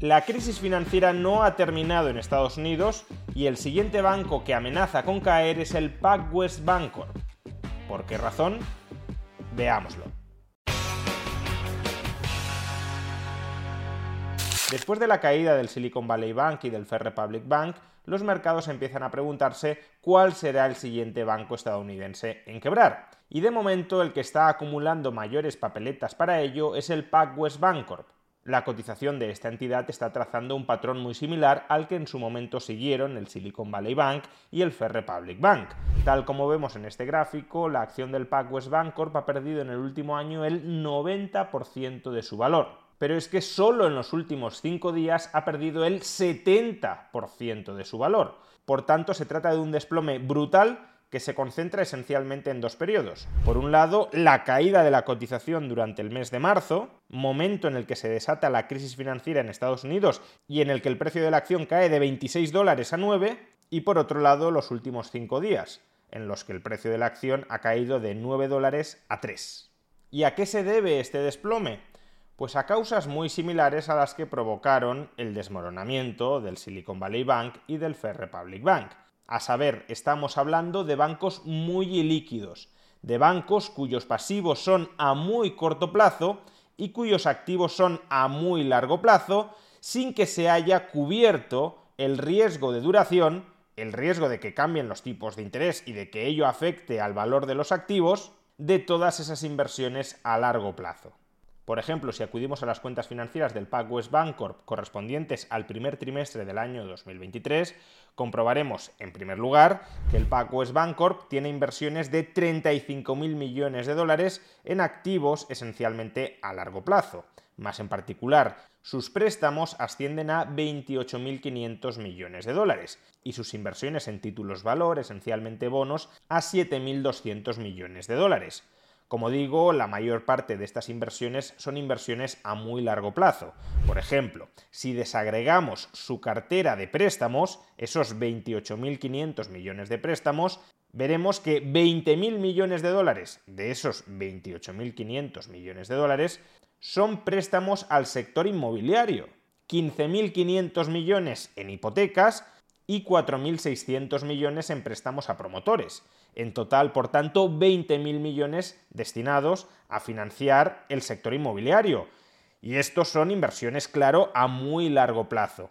La crisis financiera no ha terminado en Estados Unidos y el siguiente banco que amenaza con caer es el PacWest Bancorp. ¿Por qué razón? Veámoslo. Después de la caída del Silicon Valley Bank y del Fair Republic Bank, los mercados empiezan a preguntarse cuál será el siguiente banco estadounidense en quebrar. Y de momento el que está acumulando mayores papeletas para ello es el PacWest Bancorp. La cotización de esta entidad está trazando un patrón muy similar al que en su momento siguieron el Silicon Valley Bank y el Fair Republic Bank. Tal como vemos en este gráfico, la acción del PacWest Bancorp ha perdido en el último año el 90% de su valor. Pero es que solo en los últimos 5 días ha perdido el 70% de su valor. Por tanto, se trata de un desplome brutal que se concentra esencialmente en dos periodos. Por un lado, la caída de la cotización durante el mes de marzo, momento en el que se desata la crisis financiera en Estados Unidos y en el que el precio de la acción cae de 26 dólares a 9, y por otro lado, los últimos cinco días, en los que el precio de la acción ha caído de 9 dólares a 3. ¿Y a qué se debe este desplome? Pues a causas muy similares a las que provocaron el desmoronamiento del Silicon Valley Bank y del Fair Republic Bank. A saber, estamos hablando de bancos muy ilíquidos, de bancos cuyos pasivos son a muy corto plazo y cuyos activos son a muy largo plazo, sin que se haya cubierto el riesgo de duración, el riesgo de que cambien los tipos de interés y de que ello afecte al valor de los activos, de todas esas inversiones a largo plazo. Por ejemplo, si acudimos a las cuentas financieras del PacWest Bancorp correspondientes al primer trimestre del año 2023, comprobaremos, en primer lugar, que el PacWest Bancorp tiene inversiones de 35.000 millones de dólares en activos esencialmente a largo plazo. Más en particular, sus préstamos ascienden a 28.500 millones de dólares y sus inversiones en títulos valor, esencialmente bonos, a 7.200 millones de dólares. Como digo, la mayor parte de estas inversiones son inversiones a muy largo plazo. Por ejemplo, si desagregamos su cartera de préstamos, esos 28.500 millones de préstamos, veremos que 20.000 millones de dólares de esos 28.500 millones de dólares son préstamos al sector inmobiliario, 15.500 millones en hipotecas y 4.600 millones en préstamos a promotores. En total, por tanto, 20.000 millones destinados a financiar el sector inmobiliario. Y estos son inversiones, claro, a muy largo plazo.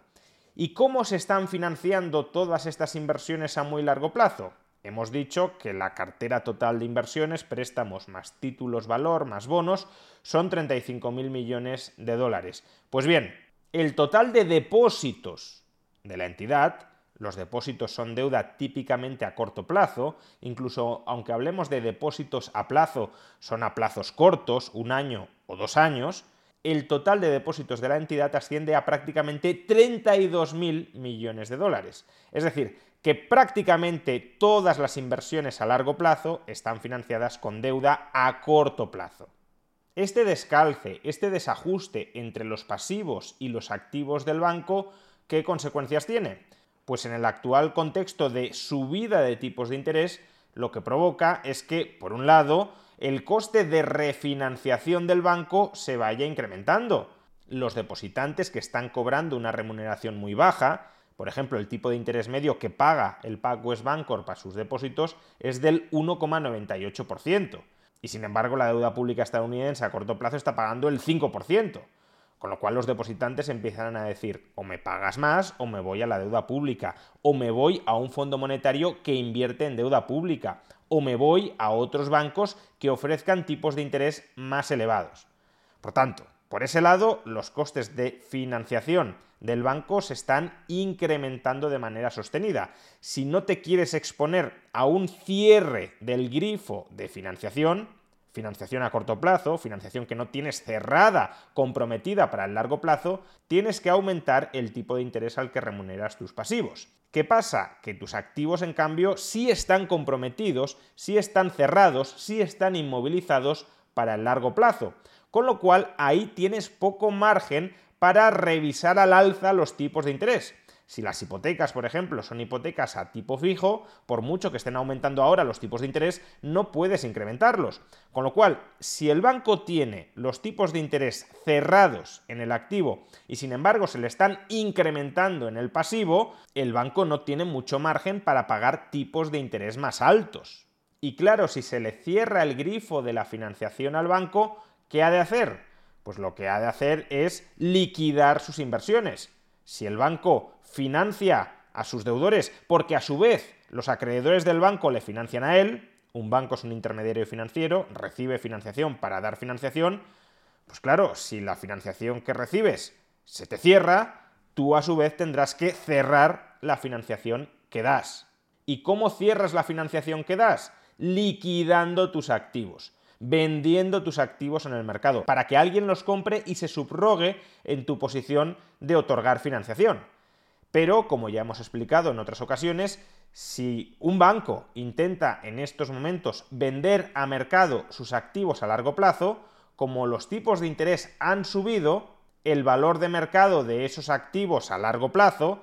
¿Y cómo se están financiando todas estas inversiones a muy largo plazo? Hemos dicho que la cartera total de inversiones, préstamos más títulos valor más bonos, son 35.000 millones de dólares. Pues bien, el total de depósitos de la entidad los depósitos son deuda típicamente a corto plazo, incluso aunque hablemos de depósitos a plazo, son a plazos cortos, un año o dos años, el total de depósitos de la entidad asciende a prácticamente 32.000 millones de dólares. Es decir, que prácticamente todas las inversiones a largo plazo están financiadas con deuda a corto plazo. Este descalce, este desajuste entre los pasivos y los activos del banco, ¿qué consecuencias tiene? Pues en el actual contexto de subida de tipos de interés, lo que provoca es que, por un lado, el coste de refinanciación del banco se vaya incrementando. Los depositantes que están cobrando una remuneración muy baja, por ejemplo, el tipo de interés medio que paga el PacWest Bancorp a sus depósitos es del 1,98%. Y sin embargo, la deuda pública estadounidense a corto plazo está pagando el 5%. Con lo cual los depositantes empiezan a decir o me pagas más o me voy a la deuda pública, o me voy a un fondo monetario que invierte en deuda pública, o me voy a otros bancos que ofrezcan tipos de interés más elevados. Por tanto, por ese lado, los costes de financiación del banco se están incrementando de manera sostenida. Si no te quieres exponer a un cierre del grifo de financiación, financiación a corto plazo, financiación que no tienes cerrada, comprometida para el largo plazo, tienes que aumentar el tipo de interés al que remuneras tus pasivos. ¿Qué pasa? Que tus activos, en cambio, sí están comprometidos, sí están cerrados, sí están inmovilizados para el largo plazo. Con lo cual, ahí tienes poco margen para revisar al alza los tipos de interés. Si las hipotecas, por ejemplo, son hipotecas a tipo fijo, por mucho que estén aumentando ahora los tipos de interés, no puedes incrementarlos. Con lo cual, si el banco tiene los tipos de interés cerrados en el activo y sin embargo se le están incrementando en el pasivo, el banco no tiene mucho margen para pagar tipos de interés más altos. Y claro, si se le cierra el grifo de la financiación al banco, ¿qué ha de hacer? Pues lo que ha de hacer es liquidar sus inversiones. Si el banco financia a sus deudores porque a su vez los acreedores del banco le financian a él, un banco es un intermediario financiero, recibe financiación para dar financiación, pues claro, si la financiación que recibes se te cierra, tú a su vez tendrás que cerrar la financiación que das. ¿Y cómo cierras la financiación que das? Liquidando tus activos vendiendo tus activos en el mercado, para que alguien los compre y se subrogue en tu posición de otorgar financiación. Pero, como ya hemos explicado en otras ocasiones, si un banco intenta en estos momentos vender a mercado sus activos a largo plazo, como los tipos de interés han subido, el valor de mercado de esos activos a largo plazo,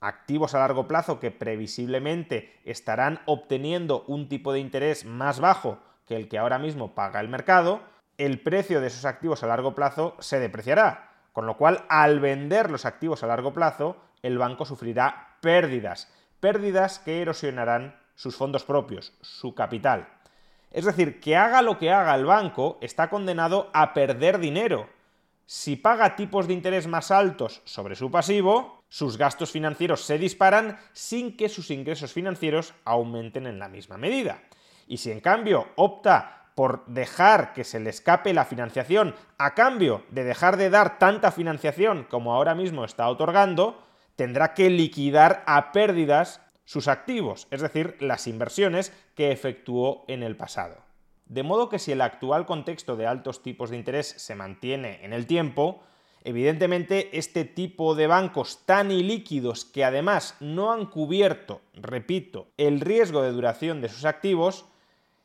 activos a largo plazo que previsiblemente estarán obteniendo un tipo de interés más bajo que el que ahora mismo paga el mercado, el precio de esos activos a largo plazo se depreciará. Con lo cual, al vender los activos a largo plazo, el banco sufrirá pérdidas, pérdidas que erosionarán sus fondos propios, su capital. Es decir, que haga lo que haga el banco, está condenado a perder dinero. Si paga tipos de interés más altos sobre su pasivo, sus gastos financieros se disparan sin que sus ingresos financieros aumenten en la misma medida. Y si en cambio opta por dejar que se le escape la financiación a cambio de dejar de dar tanta financiación como ahora mismo está otorgando, tendrá que liquidar a pérdidas sus activos, es decir, las inversiones que efectuó en el pasado. De modo que si el actual contexto de altos tipos de interés se mantiene en el tiempo, evidentemente este tipo de bancos tan ilíquidos que además no han cubierto, repito, el riesgo de duración de sus activos,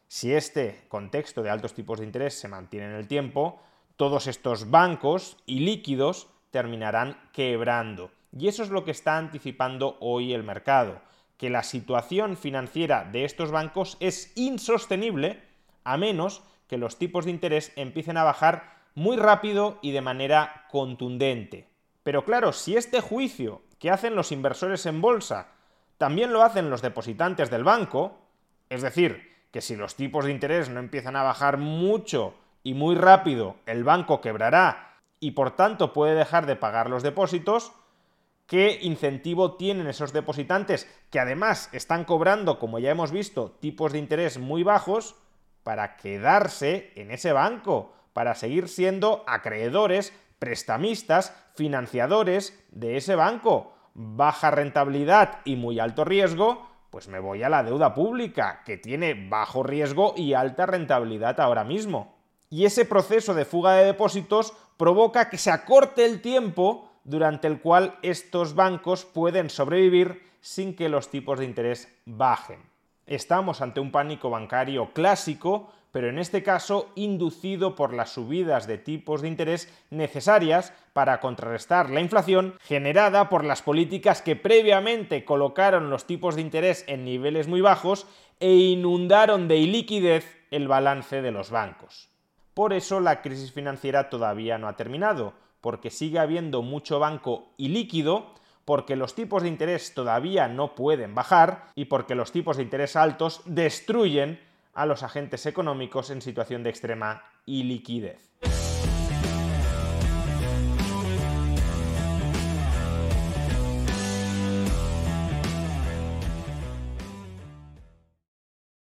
si este contexto de altos tipos de interés se mantiene en el tiempo, todos estos bancos ilíquidos terminarán quebrando. Y eso es lo que está anticipando hoy el mercado, que la situación financiera de estos bancos es insostenible a menos que los tipos de interés empiecen a bajar muy rápido y de manera contundente. Pero claro, si este juicio que hacen los inversores en bolsa también lo hacen los depositantes del banco, es decir, que si los tipos de interés no empiezan a bajar mucho y muy rápido, el banco quebrará y por tanto puede dejar de pagar los depósitos, ¿qué incentivo tienen esos depositantes que además están cobrando, como ya hemos visto, tipos de interés muy bajos para quedarse en ese banco, para seguir siendo acreedores, prestamistas, financiadores de ese banco? Baja rentabilidad y muy alto riesgo, pues me voy a la deuda pública, que tiene bajo riesgo y alta rentabilidad ahora mismo. Y ese proceso de fuga de depósitos provoca que se acorte el tiempo durante el cual estos bancos pueden sobrevivir sin que los tipos de interés bajen. Estamos ante un pánico bancario clásico pero en este caso inducido por las subidas de tipos de interés necesarias para contrarrestar la inflación generada por las políticas que previamente colocaron los tipos de interés en niveles muy bajos e inundaron de iliquidez el balance de los bancos. Por eso la crisis financiera todavía no ha terminado, porque sigue habiendo mucho banco ilíquido, porque los tipos de interés todavía no pueden bajar y porque los tipos de interés altos destruyen a los agentes económicos en situación de extrema iliquidez.